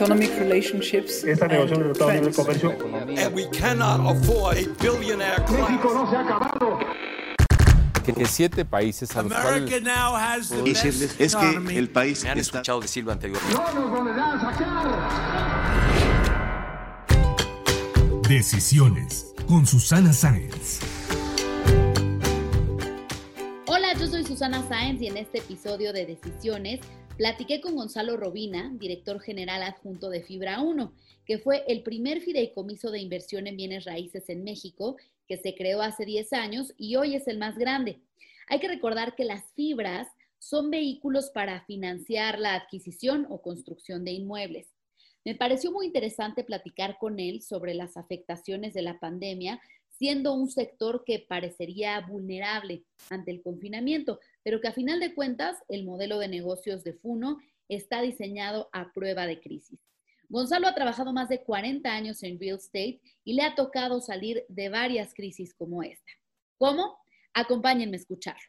Economic relationships Esta and negociación de Libre trends. Comercio And we cannot afford a billionaire class. que, que siete países a los cuales America now has the decirles es que el país Me han está escuchado decirlo anteriormente. Decisiones con Susana Sáenz. Hola, yo soy Susana Sáenz y en este episodio de Decisiones platiqué con Gonzalo Robina, director general adjunto de Fibra 1, que fue el primer fideicomiso de inversión en bienes raíces en México, que se creó hace 10 años y hoy es el más grande. Hay que recordar que las fibras son vehículos para financiar la adquisición o construcción de inmuebles. Me pareció muy interesante platicar con él sobre las afectaciones de la pandemia, siendo un sector que parecería vulnerable ante el confinamiento, pero que a final de cuentas el modelo de negocios de Funo está diseñado a prueba de crisis. Gonzalo ha trabajado más de 40 años en real estate y le ha tocado salir de varias crisis como esta. ¿Cómo? Acompáñenme a escucharlo.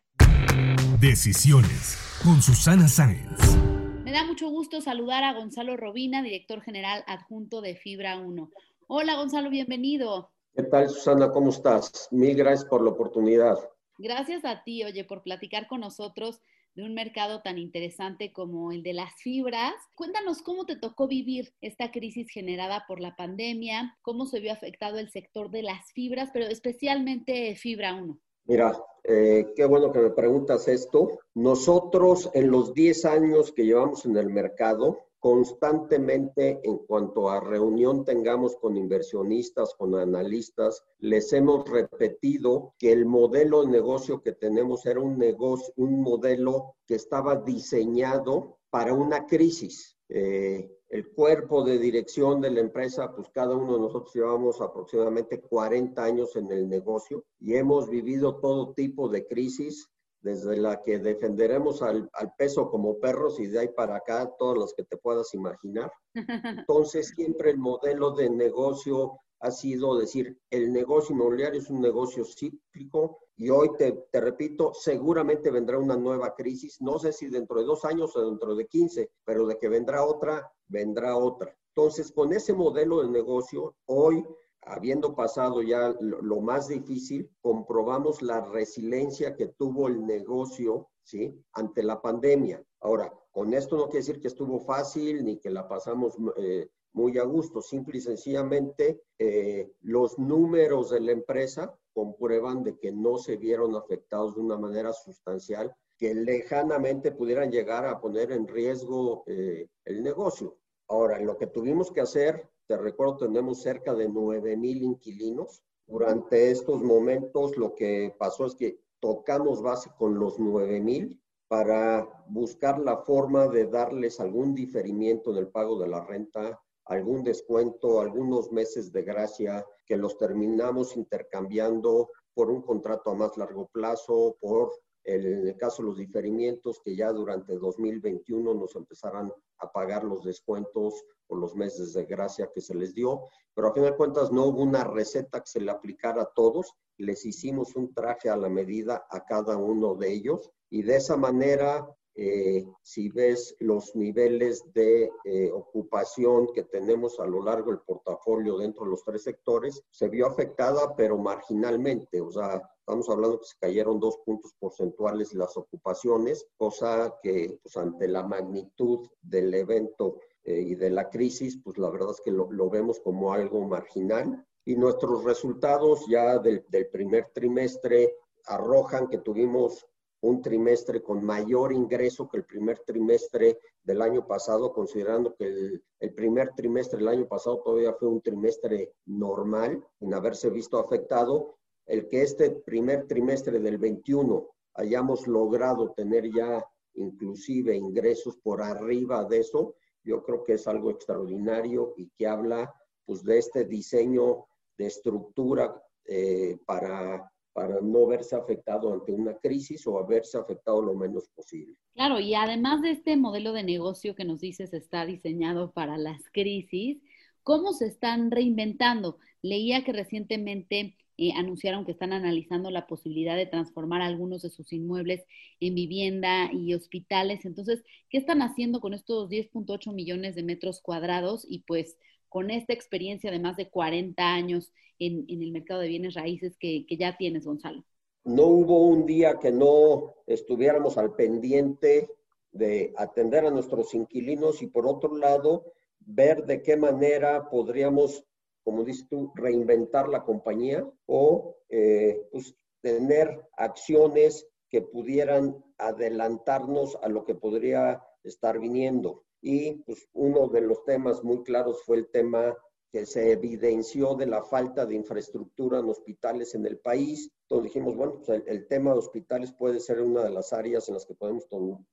Decisiones con Susana Sáenz. Me da mucho gusto saludar a Gonzalo Robina, director general adjunto de Fibra 1. Hola Gonzalo, bienvenido. ¿Qué tal, Susana? ¿Cómo estás? Mil gracias por la oportunidad. Gracias a ti, oye, por platicar con nosotros de un mercado tan interesante como el de las fibras. Cuéntanos cómo te tocó vivir esta crisis generada por la pandemia, cómo se vio afectado el sector de las fibras, pero especialmente Fibra 1. Mira, eh, qué bueno que me preguntas esto. Nosotros en los 10 años que llevamos en el mercado, constantemente en cuanto a reunión tengamos con inversionistas, con analistas, les hemos repetido que el modelo de negocio que tenemos era un negocio, un modelo que estaba diseñado para una crisis. Eh, el cuerpo de dirección de la empresa, pues cada uno de nosotros llevamos aproximadamente 40 años en el negocio y hemos vivido todo tipo de crisis, desde la que defenderemos al, al, peso como perros y de ahí para acá todas las que te puedas imaginar. Entonces, siempre el modelo de negocio ha sido decir, el negocio inmobiliario es un negocio cíclico y hoy te, te, repito, seguramente vendrá una nueva crisis, no sé si dentro de dos años o dentro de 15, pero de que vendrá otra, vendrá otra. Entonces, con ese modelo de negocio, hoy habiendo pasado ya lo más difícil, comprobamos la resiliencia que tuvo el negocio, ¿sí? Ante la pandemia. Ahora, con esto no quiere decir que estuvo fácil ni que la pasamos eh, muy a gusto. Simple y sencillamente, eh, los números de la empresa comprueban de que no se vieron afectados de una manera sustancial que lejanamente pudieran llegar a poner en riesgo eh, el negocio. Ahora, lo que tuvimos que hacer te recuerdo, tenemos cerca de 9 mil inquilinos. Durante estos momentos lo que pasó es que tocamos base con los 9 mil para buscar la forma de darles algún diferimiento en el pago de la renta, algún descuento, algunos meses de gracia que los terminamos intercambiando por un contrato a más largo plazo, por el, en el caso de los diferimientos, que ya durante 2021 nos empezarán a pagar los descuentos por los meses de gracia que se les dio, pero a fin de cuentas no hubo una receta que se le aplicara a todos, les hicimos un traje a la medida a cada uno de ellos y de esa manera, eh, si ves los niveles de eh, ocupación que tenemos a lo largo del portafolio dentro de los tres sectores, se vio afectada pero marginalmente, o sea, Estamos hablando que se cayeron dos puntos porcentuales las ocupaciones, cosa que pues, ante la magnitud del evento eh, y de la crisis, pues la verdad es que lo, lo, vemos como algo marginal. Y nuestros resultados ya del, del primer trimestre arrojan que tuvimos un trimestre con mayor ingreso que el primer trimestre del año pasado, considerando que el, el, primer trimestre del año pasado todavía fue un trimestre normal, sin haberse visto afectado, el que este primer trimestre del 21 hayamos logrado tener ya inclusive ingresos por arriba de eso, yo creo que es algo extraordinario y que habla pues de este diseño de estructura eh, para, para no verse afectado ante una crisis o haberse afectado lo menos posible. Claro, y además de este modelo de negocio que nos dices está diseñado para las crisis, ¿cómo se están reinventando? Leía que recientemente eh, anunciaron que están analizando la posibilidad de transformar algunos de sus inmuebles en vivienda y hospitales. Entonces, ¿qué están haciendo con estos 10.8 millones de metros cuadrados? Y pues con esta experiencia de más de 40 años en, el mercado de bienes raíces que, ya tienes, Gonzalo. No hubo un día que no estuviéramos al pendiente de atender a nuestros inquilinos y por otro lado, ver de qué manera podríamos como dices tú, reinventar la compañía o eh, pues, tener acciones que pudieran adelantarnos a lo que podría estar viniendo. Y pues, uno de los temas muy claros fue el tema que se evidenció de la falta de infraestructura en hospitales en el país. Entonces dijimos, bueno, pues el, tema de hospitales puede ser una de las áreas en las que podemos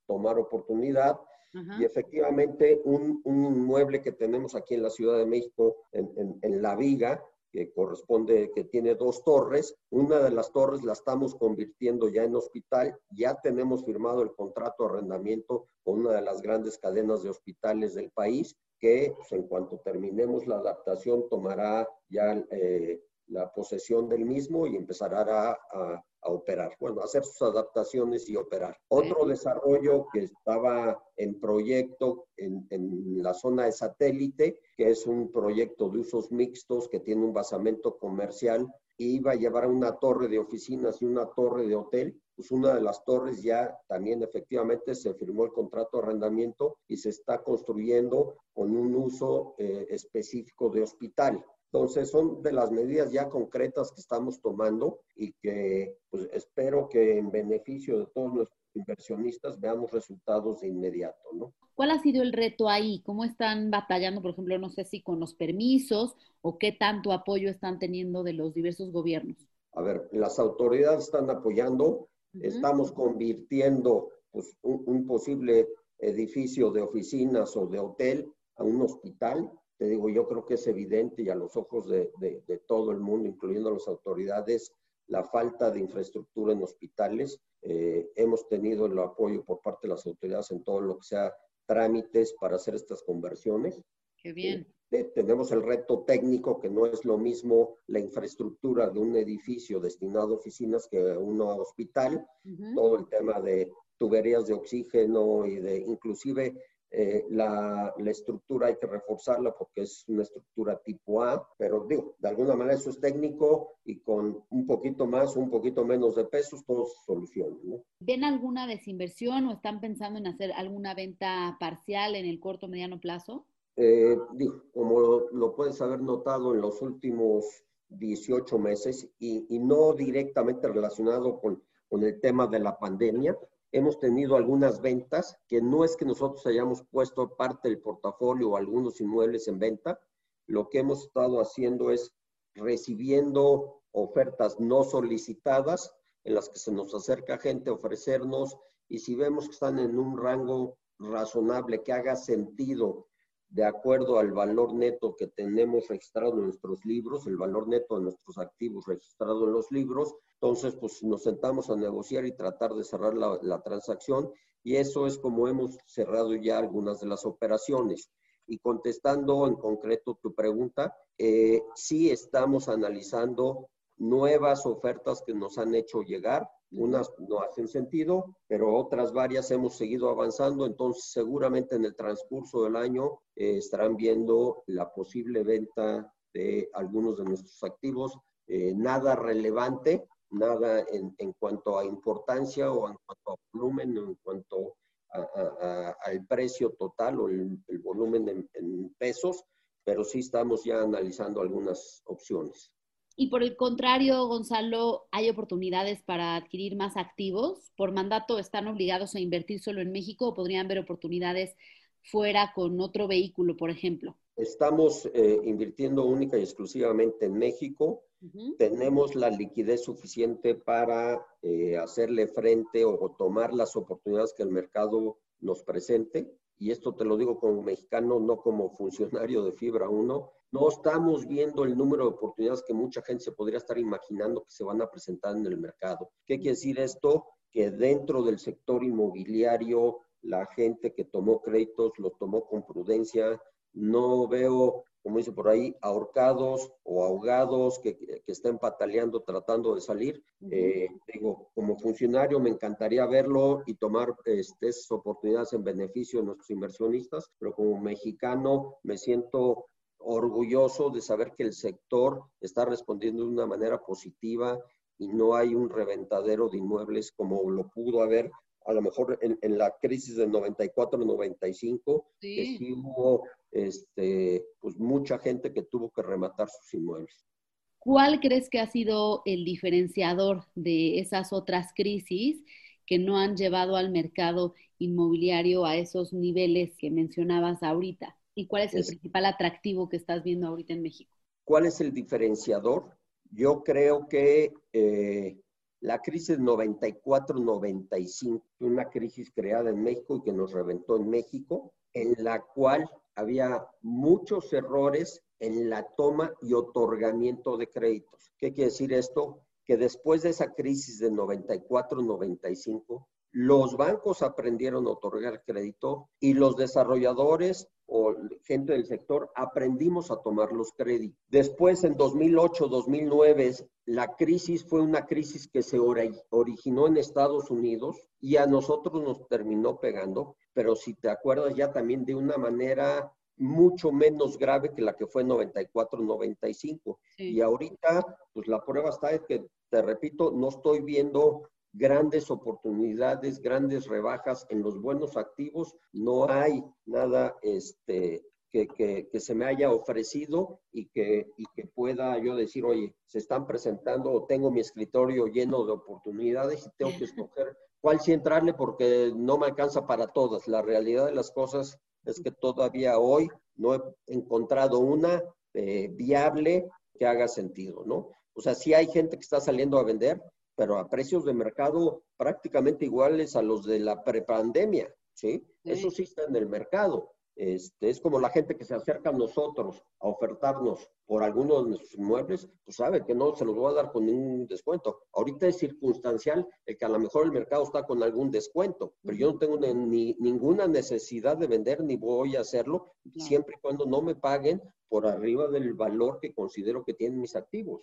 tomar oportunidad y efectivamente, un, un, inmueble que tenemos aquí en la Ciudad de México, en, en, La Viga, que corresponde, que tiene dos torres. Una de las torres la estamos convirtiendo ya en hospital. Ya tenemos firmado el contrato de arrendamiento con una de las grandes cadenas de hospitales del país, que pues, en cuanto terminemos la adaptación tomará ya eh, la posesión del mismo y empezará a, a operar, bueno, hacer sus adaptaciones y operar. Otro desarrollo que estaba en proyecto en, en, la zona de satélite, que es un proyecto de usos mixtos que tiene un basamento comercial y iba a llevar a una torre de oficinas y una torre de hotel. Pues una de las torres ya también efectivamente se firmó el contrato de arrendamiento y se está construyendo con un uso eh, específico de hospital. Entonces, son de las medidas ya concretas que estamos tomando y que pues, espero que en beneficio de todos nuestros inversionistas veamos resultados de inmediato, ¿no? ¿Cuál ha sido el reto ahí? ¿Cómo están batallando, por ejemplo, no sé si con los permisos o qué tanto apoyo están teniendo de los diversos gobiernos? A ver, las autoridades están apoyando, estamos convirtiendo pues, un posible edificio de oficinas o de hotel a un hospital te digo, yo creo que es evidente y a los ojos de, todo el mundo, incluyendo las autoridades, la falta de infraestructura en hospitales. Eh, hemos tenido el apoyo por parte de las autoridades en todo lo que sea trámites para hacer estas conversiones. Qué bien. Eh, tenemos el reto técnico, que no es lo mismo la infraestructura de un edificio destinado a oficinas que uno a hospital. Todo el tema de tuberías de oxígeno y de inclusive eh, la, la, estructura hay que reforzarla porque es una estructura tipo A, pero digo, de alguna manera eso es técnico y con un poquito más un poquito menos de pesos todo se soluciona. ¿no? ¿Ven alguna desinversión o están pensando en hacer alguna venta parcial en el corto o mediano plazo? Eh, digo, como lo, lo, puedes haber notado en los últimos 18 meses y, y no directamente relacionado con, con el tema de la pandemia, hemos tenido algunas ventas que no es que nosotros hayamos puesto parte del portafolio o algunos inmuebles en venta, lo que hemos estado haciendo es recibiendo ofertas no solicitadas en las que se nos acerca gente a ofrecernos y si vemos que están en un rango razonable que haga sentido de acuerdo al valor neto que tenemos registrado en nuestros libros, el valor neto de nuestros activos registrado en los libros. Entonces, pues nos sentamos a negociar y tratar de cerrar la, transacción y eso es como hemos cerrado ya algunas de las operaciones. Y contestando en concreto tu pregunta, eh, sí estamos analizando nuevas ofertas que nos han hecho llegar unas no hacen sentido, pero otras varias hemos seguido avanzando, entonces seguramente en el transcurso del año eh, estarán viendo la posible venta de algunos de nuestros activos. Eh, nada relevante, nada en, en, cuanto a importancia o en cuanto a volumen, en cuanto al precio total o el, volumen en, en pesos, pero sí estamos ya analizando algunas opciones. Y por el contrario, Gonzalo, ¿hay oportunidades para adquirir más activos? ¿Por mandato están obligados a invertir solo en México o podrían ver oportunidades fuera con otro vehículo, por ejemplo? Estamos eh, invirtiendo única y exclusivamente en México. tenemos la liquidez suficiente para eh, hacerle frente o, tomar las oportunidades que el mercado nos presente. Y esto te lo digo como mexicano, no como funcionario de Fibra 1. No estamos viendo el número de oportunidades que mucha gente se podría estar imaginando que se van a presentar en el mercado. ¿Qué quiere decir esto? Que dentro del sector inmobiliario, la gente que tomó créditos lo tomó con prudencia. No veo como dice por ahí, ahorcados o ahogados que, que estén pataleando tratando de salir. Eh, digo, como funcionario me encantaría verlo y tomar este, esas oportunidades en beneficio de nuestros inversionistas, pero como mexicano me siento orgulloso de saber que el sector está respondiendo de una manera positiva y no hay un reventadero de inmuebles como lo pudo haber a lo mejor en, la crisis del 94-95, que sí hubo este, pues mucha gente que tuvo que rematar sus inmuebles. ¿Cuál crees que ha sido el diferenciador de esas otras crisis que no han llevado al mercado inmobiliario a esos niveles que mencionabas ahorita? ¿Y cuál es el principal atractivo que estás viendo ahorita en México? ¿Cuál es el diferenciador? Yo creo que eh, la crisis 94-95, una crisis creada en México y que nos reventó en México, en la cual había muchos errores en la toma y otorgamiento de créditos. ¿Qué quiere decir esto? Que después de esa crisis de 94-95, los bancos aprendieron a otorgar crédito y los desarrolladores o gente del sector aprendimos a tomar los créditos. Después, en 2008-2009, la crisis fue una crisis que se originó en Estados Unidos y a nosotros nos terminó pegando, pero si te acuerdas ya también de una manera mucho menos grave que la que fue en 94-95. Y ahorita, pues la prueba está es que, te repito, no estoy viendo grandes oportunidades, grandes rebajas en los buenos activos. No hay nada este, que, que, se me haya ofrecido y que, y que pueda yo decir, oye, se están presentando o tengo mi escritorio lleno de oportunidades y tengo que escoger cuál sí entrarle porque no me alcanza para todas. La realidad de las cosas es que todavía hoy no he encontrado una eh, viable que haga sentido, ¿no? O sea, sí hay gente que está saliendo a vender, pero a precios de mercado prácticamente iguales a los de la prepandemia, ¿sí? Eso sí está en el mercado. Este, es como la gente que se acerca a nosotros a ofertarnos por algunos de nuestros inmuebles, pues sabe que no se los voy a dar con ningún descuento. Ahorita es circunstancial el que a lo mejor el mercado está con algún descuento, pero yo no tengo ni, ninguna necesidad de vender ni voy a hacerlo, siempre y cuando no me paguen por arriba del valor que considero que tienen mis activos.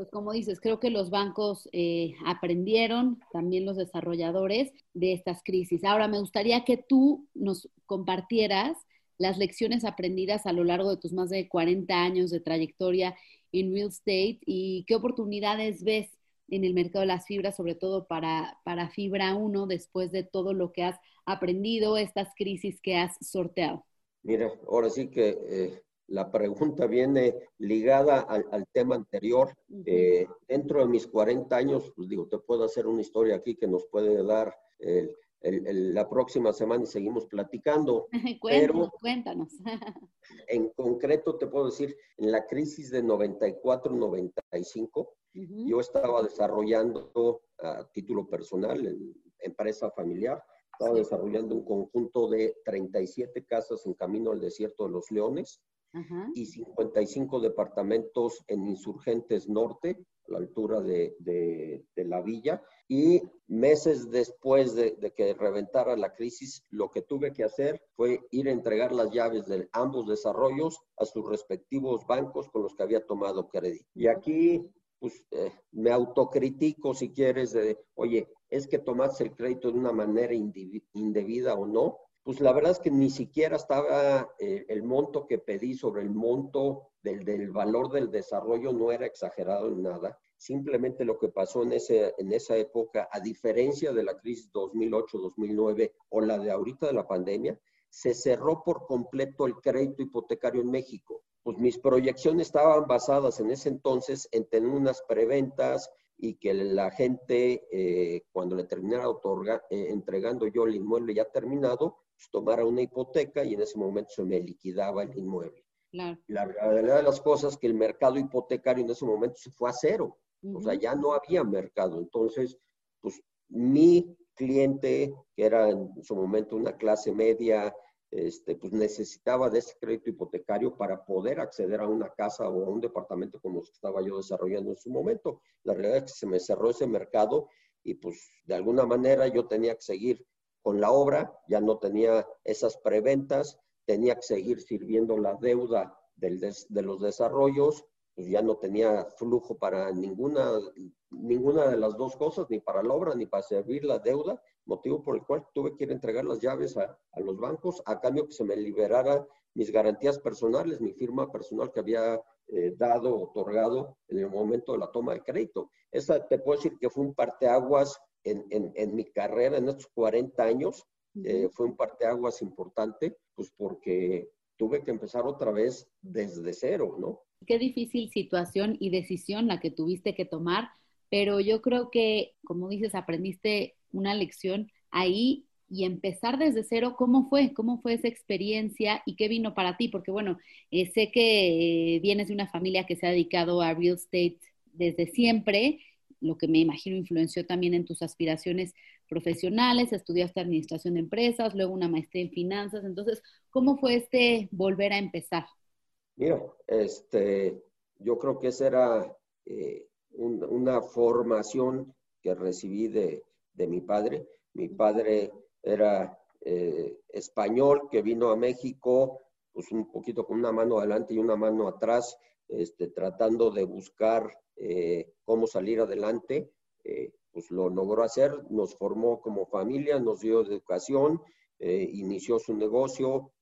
Pues como dices, creo que los bancos eh, aprendieron, también los desarrolladores, de estas crisis. Ahora, me gustaría que tú nos compartieras las lecciones aprendidas a lo largo de tus más de 40 años de trayectoria en real estate y qué oportunidades ves en el mercado de las fibras, sobre todo para, para Fibra 1, después de todo lo que has aprendido, estas crisis que has sorteado. Mira, ahora sí que eh, la pregunta viene ligada al, tema anterior. Eh, dentro de mis 40 años, pues digo, te puedo hacer una historia aquí que nos puede dar la próxima semana y seguimos platicando. cuéntanos, cuéntanos. en concreto te puedo decir, en la crisis de 94-95, yo estaba desarrollando a título personal, en empresa familiar, estaba desarrollando un conjunto de 37 casas en camino al desierto de los Leones y 55 departamentos en Insurgentes Norte, a la altura de, de, la villa. Y meses después de, que reventara la crisis, lo que tuve que hacer fue ir a entregar las llaves de ambos desarrollos a sus respectivos bancos con los que había tomado crédito. Y aquí pues, eh, me autocritico si quieres oye, es que tomaste el crédito de una manera indebida o no, pues la verdad es que ni siquiera estaba eh, el monto que pedí sobre el monto del, del, valor del desarrollo, no era exagerado en nada. Simplemente lo que pasó en, ese, en esa época, a diferencia de la crisis 2008-2009 o la de ahorita de la pandemia, se cerró por completo el crédito hipotecario en México. Pues mis proyecciones estaban basadas en ese entonces en tener unas preventas y que la gente, eh, cuando le terminara otorga, eh, entregando yo el inmueble ya terminado, pues tomara una hipoteca y en ese momento se me liquidaba el inmueble. La realidad de las cosas es que el mercado hipotecario en ese momento se fue a cero. O sea, ya no había mercado. Entonces, pues mi cliente, que era en su momento una clase media, este, pues necesitaba de ese crédito hipotecario para poder acceder a una casa o a un departamento como los que estaba yo desarrollando en su momento. La realidad es que se me cerró ese mercado y pues de alguna manera yo tenía que seguir con la obra, ya no tenía esas preventas, tenía que seguir sirviendo la deuda del de los desarrollos pues ya no tenía flujo para ninguna, ninguna de las dos cosas, ni para la obra, ni para servir la deuda, motivo por el cual tuve que entregar las llaves a, a los bancos a cambio que se me liberara mis garantías personales, mi firma personal que había eh, dado, otorgado en el momento de la toma de crédito. Esa te puedo decir que fue un parteaguas en, en, en mi carrera, en estos 40 años, eh, fue un parteaguas importante, pues porque tuve que empezar otra vez desde cero, ¿no? Qué difícil situación y decisión la que tuviste que tomar, pero yo creo que, como dices, aprendiste una lección ahí y empezar desde cero, ¿cómo fue? ¿Cómo fue esa experiencia y qué vino para ti? Porque bueno, eh, sé que eh, vienes de una familia que se ha dedicado a real estate desde siempre, lo que me imagino influenció también en tus aspiraciones profesionales, estudiaste administración de empresas, luego una maestría en finanzas, entonces, ¿cómo fue este volver a empezar? Mira, este, yo creo que esa era eh, una formación que recibí de, mi padre. Mi padre era eh, español que vino a México, pues un poquito con una mano adelante y una mano atrás, este, tratando de buscar eh, cómo salir adelante. pues lo logró hacer, nos formó como familia, nos dio educación, inició su negocio,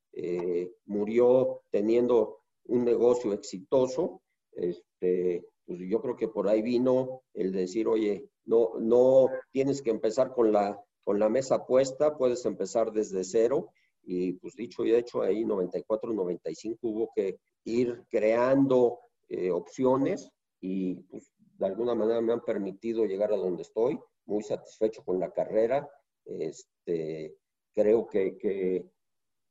murió teniendo un negocio exitoso, este, pues yo creo que por ahí vino el decir, oye, no, no tienes que empezar con la, con la mesa puesta, puedes empezar desde cero. Y pues dicho y hecho, ahí 94, 95 hubo que ir creando eh, opciones y pues de alguna manera me han permitido llegar a donde estoy, muy satisfecho con la carrera. Este, creo que, que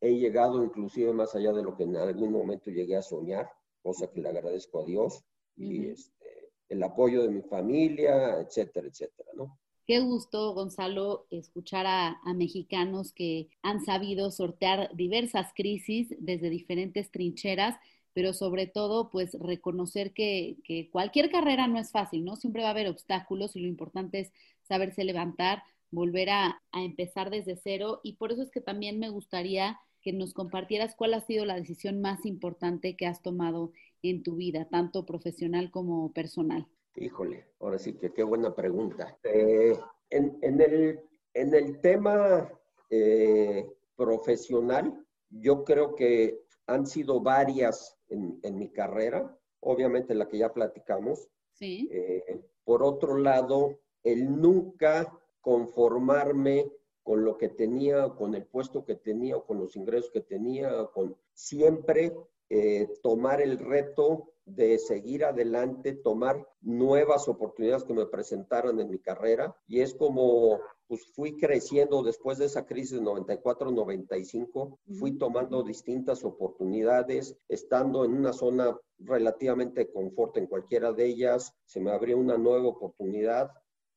he llegado inclusive más allá de lo que en algún momento llegué a soñar, cosa que le agradezco a Dios y este, el apoyo de mi familia, etcétera, etcétera, ¿no? Qué gusto, Gonzalo, escuchar a, mexicanos que han sabido sortear diversas crisis desde diferentes trincheras, pero sobre todo, pues reconocer que, cualquier carrera no es fácil, ¿no? Siempre va a haber obstáculos y lo importante es saberse levantar, volver a, empezar desde cero y por eso es que también me gustaría que nos compartieras cuál ha sido la decisión más importante que has tomado en tu vida, tanto profesional como personal. Híjole, ahora sí que qué buena pregunta. Eh, en, el, en, el, tema eh, profesional, yo creo que han sido varias en, en, mi carrera, obviamente la que ya platicamos. Sí. Eh, por otro lado, el nunca conformarme con lo que tenía, con el puesto que tenía, o con los ingresos que tenía, con siempre eh, tomar el reto de seguir adelante, tomar nuevas oportunidades que me presentaran en mi carrera. Y es como pues fui creciendo después de esa crisis 94-95, fui tomando distintas oportunidades, estando en una zona relativamente de confort en cualquiera de ellas, se me abrió una nueva oportunidad,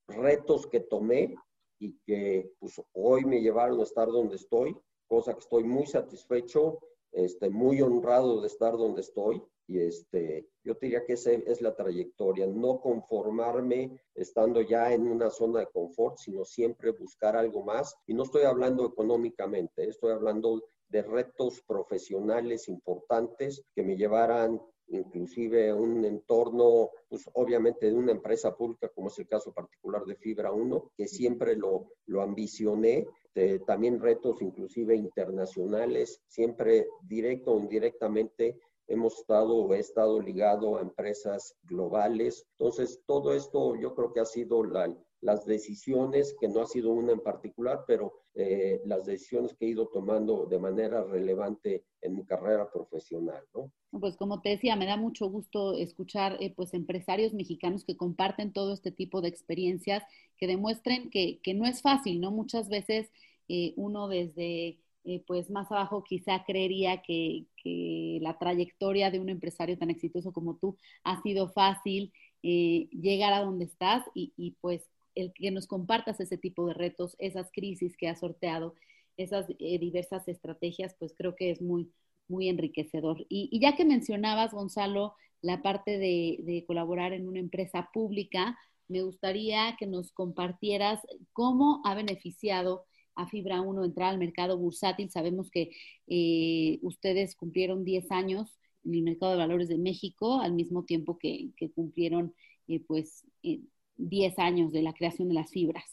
retos que tomé y que pues, hoy me llevaron a estar donde estoy, cosa que estoy muy satisfecho, este, muy honrado de estar donde estoy. Y este, yo diría que esa es la trayectoria, no conformarme estando ya en una zona de confort, sino siempre buscar algo más. Y no estoy hablando económicamente, estoy hablando de retos profesionales importantes que me llevaran inclusive un entorno, pues obviamente de una empresa pública, como es el caso particular de Fibra 1, que siempre lo, lo ambicioné, también retos inclusive internacionales, siempre directo o indirectamente hemos estado o he estado ligado a empresas globales. Entonces, todo esto yo creo que ha sido la, las decisiones, que no ha sido una en particular, pero eh, las decisiones que he ido tomando de manera relevante en mi carrera profesional, ¿no? Pues como te decía, me da mucho gusto escuchar eh, pues empresarios mexicanos que comparten todo este tipo de experiencias, que demuestren que, que no es fácil, ¿no? Muchas veces eh, uno desde pues más abajo quizá creería que, que, la trayectoria de un empresario tan exitoso como tú ha sido fácil llegar a donde estás y, y pues el que nos compartas ese tipo de retos, esas crisis que has sorteado, esas eh, diversas estrategias, pues creo que es muy, muy enriquecedor. Y, ya que mencionabas, Gonzalo, la parte de, colaborar en una empresa pública, me gustaría que nos compartieras cómo ha beneficiado a Fibra 1 entrar al mercado bursátil. Sabemos que eh, ustedes cumplieron 10 años en el mercado de valores de México, al mismo tiempo que, cumplieron eh, pues 10 años de la creación de las fibras?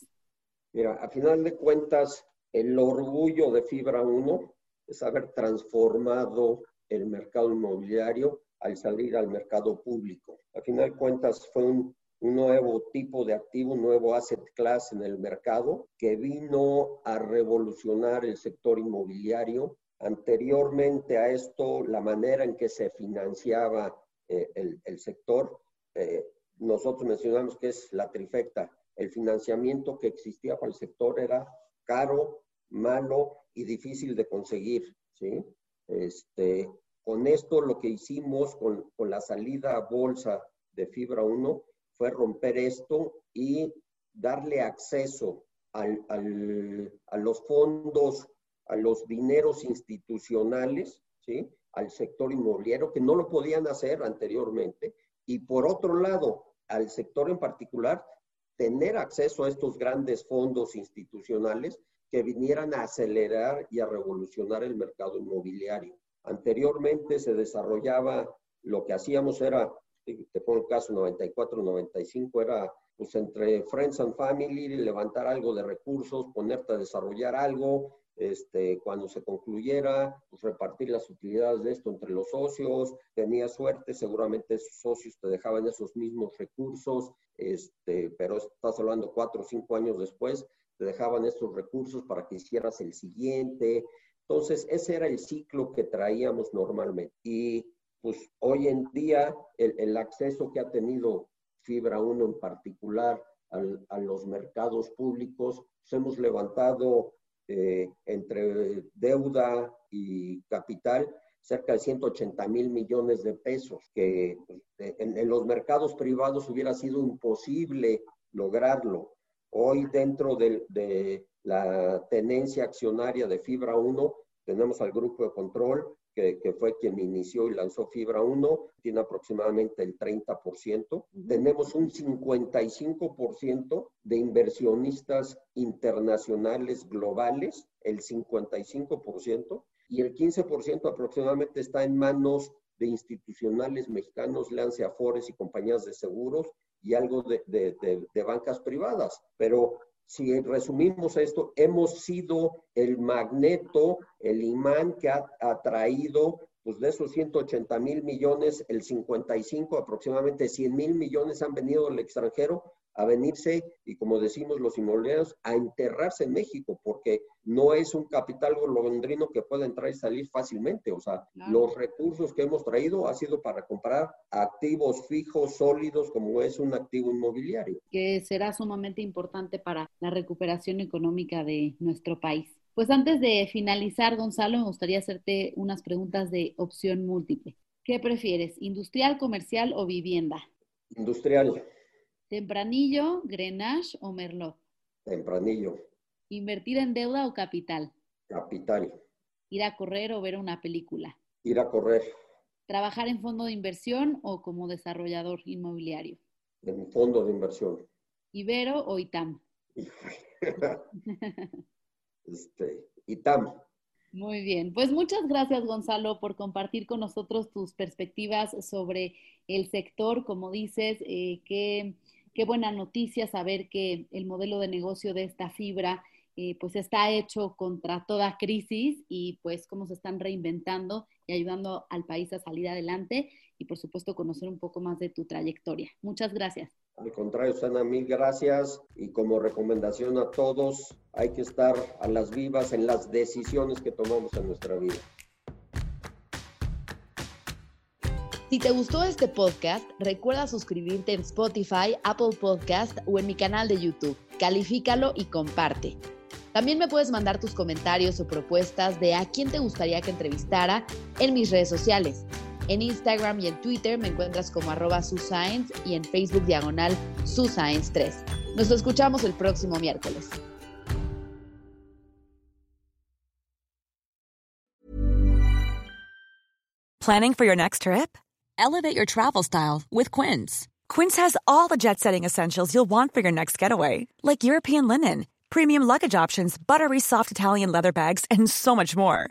Mira, a final de cuentas, el orgullo de Fibra 1 es haber transformado el mercado inmobiliario al salir al mercado público. A final de cuentas, fue un, nuevo tipo de activo, un nuevo asset class en el mercado que vino a revolucionar el sector inmobiliario. Anteriormente a esto, la manera en que se financiaba eh, el, sector eh, nosotros mencionamos que es la trifecta. El financiamiento que existía para el sector era caro, malo y difícil de conseguir. ¿sí? Este, con esto lo que hicimos con, con la salida a bolsa de Fibra 1 fue romper esto y darle acceso a los fondos, a los dineros institucionales, ¿sí? al sector inmobiliario, que no lo podían hacer anteriormente. Y por otro lado, al sector en particular tener acceso a estos grandes fondos institucionales que vinieran a acelerar y a revolucionar el mercado inmobiliario. Anteriormente se desarrollaba, lo que hacíamos era, te pongo el caso 94-95, era pues entre Friends and Family, levantar algo de recursos, ponerte a desarrollar algo, este, cuando se concluyera, pues repartir las utilidades de esto entre los socios, tenía suerte, seguramente esos socios te dejaban esos mismos recursos, este, pero estás hablando cuatro o cinco años después, te dejaban estos recursos para que hicieras el siguiente. Entonces, ese era el ciclo que traíamos normalmente. Y pues hoy en día, el, acceso que ha tenido Fibra 1 en particular a los mercados públicos, pues hemos levantado eh, entre deuda y capital, cerca de 180 mil millones de pesos, que pues, en, los mercados privados hubiera sido imposible lograrlo. Hoy dentro de, de la tenencia accionaria de Fibra 1 tenemos al grupo de control que, fue quien inició y lanzó Fibra 1, tiene aproximadamente el 30%. Tenemos un 55% de inversionistas internacionales globales, el 55%, y el 15% aproximadamente está en manos de institucionales mexicanos, lance Afores y compañías de seguros y algo de, de bancas privadas. Pero si resumimos esto, hemos sido el magneto, el imán que ha atraído, pues de esos 180 mil millones, el 55, aproximadamente 100 mil millones han venido del extranjero a venirse y como decimos los inmobiliarios, a enterrarse en México, porque no es un capital golondrino que pueda entrar y salir fácilmente. O sea, los recursos que hemos traído ha sido para comprar activos fijos, sólidos, como es un activo inmobiliario. Que será sumamente importante para la recuperación económica de nuestro país. Pues antes de finalizar, Gonzalo, me gustaría hacerte unas preguntas de opción múltiple. ¿Qué prefieres, industrial, comercial o vivienda? Industrial. ¿Tempranillo, Grenache o Merlot? Tempranillo. ¿Invertir en deuda o capital? Capital. ¿Ir a correr o ver una película? Ir a correr. ¿Trabajar en fondo de inversión o como desarrollador inmobiliario? En fondo de inversión. ¿Ibero o ITAM? este, ITAM. Muy bien, pues muchas gracias Gonzalo por compartir con nosotros tus perspectivas sobre el sector. Como dices, eh, qué, qué buena noticia saber que el modelo de negocio de esta fibra eh, pues está hecho contra toda crisis y pues cómo se están reinventando y ayudando al país a salir adelante y por supuesto conocer un poco más de tu trayectoria. Muchas gracias. Al contrario, Sana, mil gracias y como recomendación a todos, hay que estar a las vivas en las decisiones que tomamos en nuestra vida. Si te gustó este podcast, recuerda suscribirte en Spotify, Apple Podcast o en mi canal de YouTube. Califícalo y comparte. También me puedes mandar tus comentarios o propuestas de a quién te gustaría que entrevistara en mis redes sociales. En Instagram y en Twitter me encuentras como arroba suscience y en Facebook diagonal suscience3. Nos escuchamos el próximo miércoles. Planning for your next trip? Elevate your travel style with Quince. Quince has all the jet setting essentials you'll want for your next getaway, like European linen premium luggage options, buttery soft Italian leather bags, and so much more.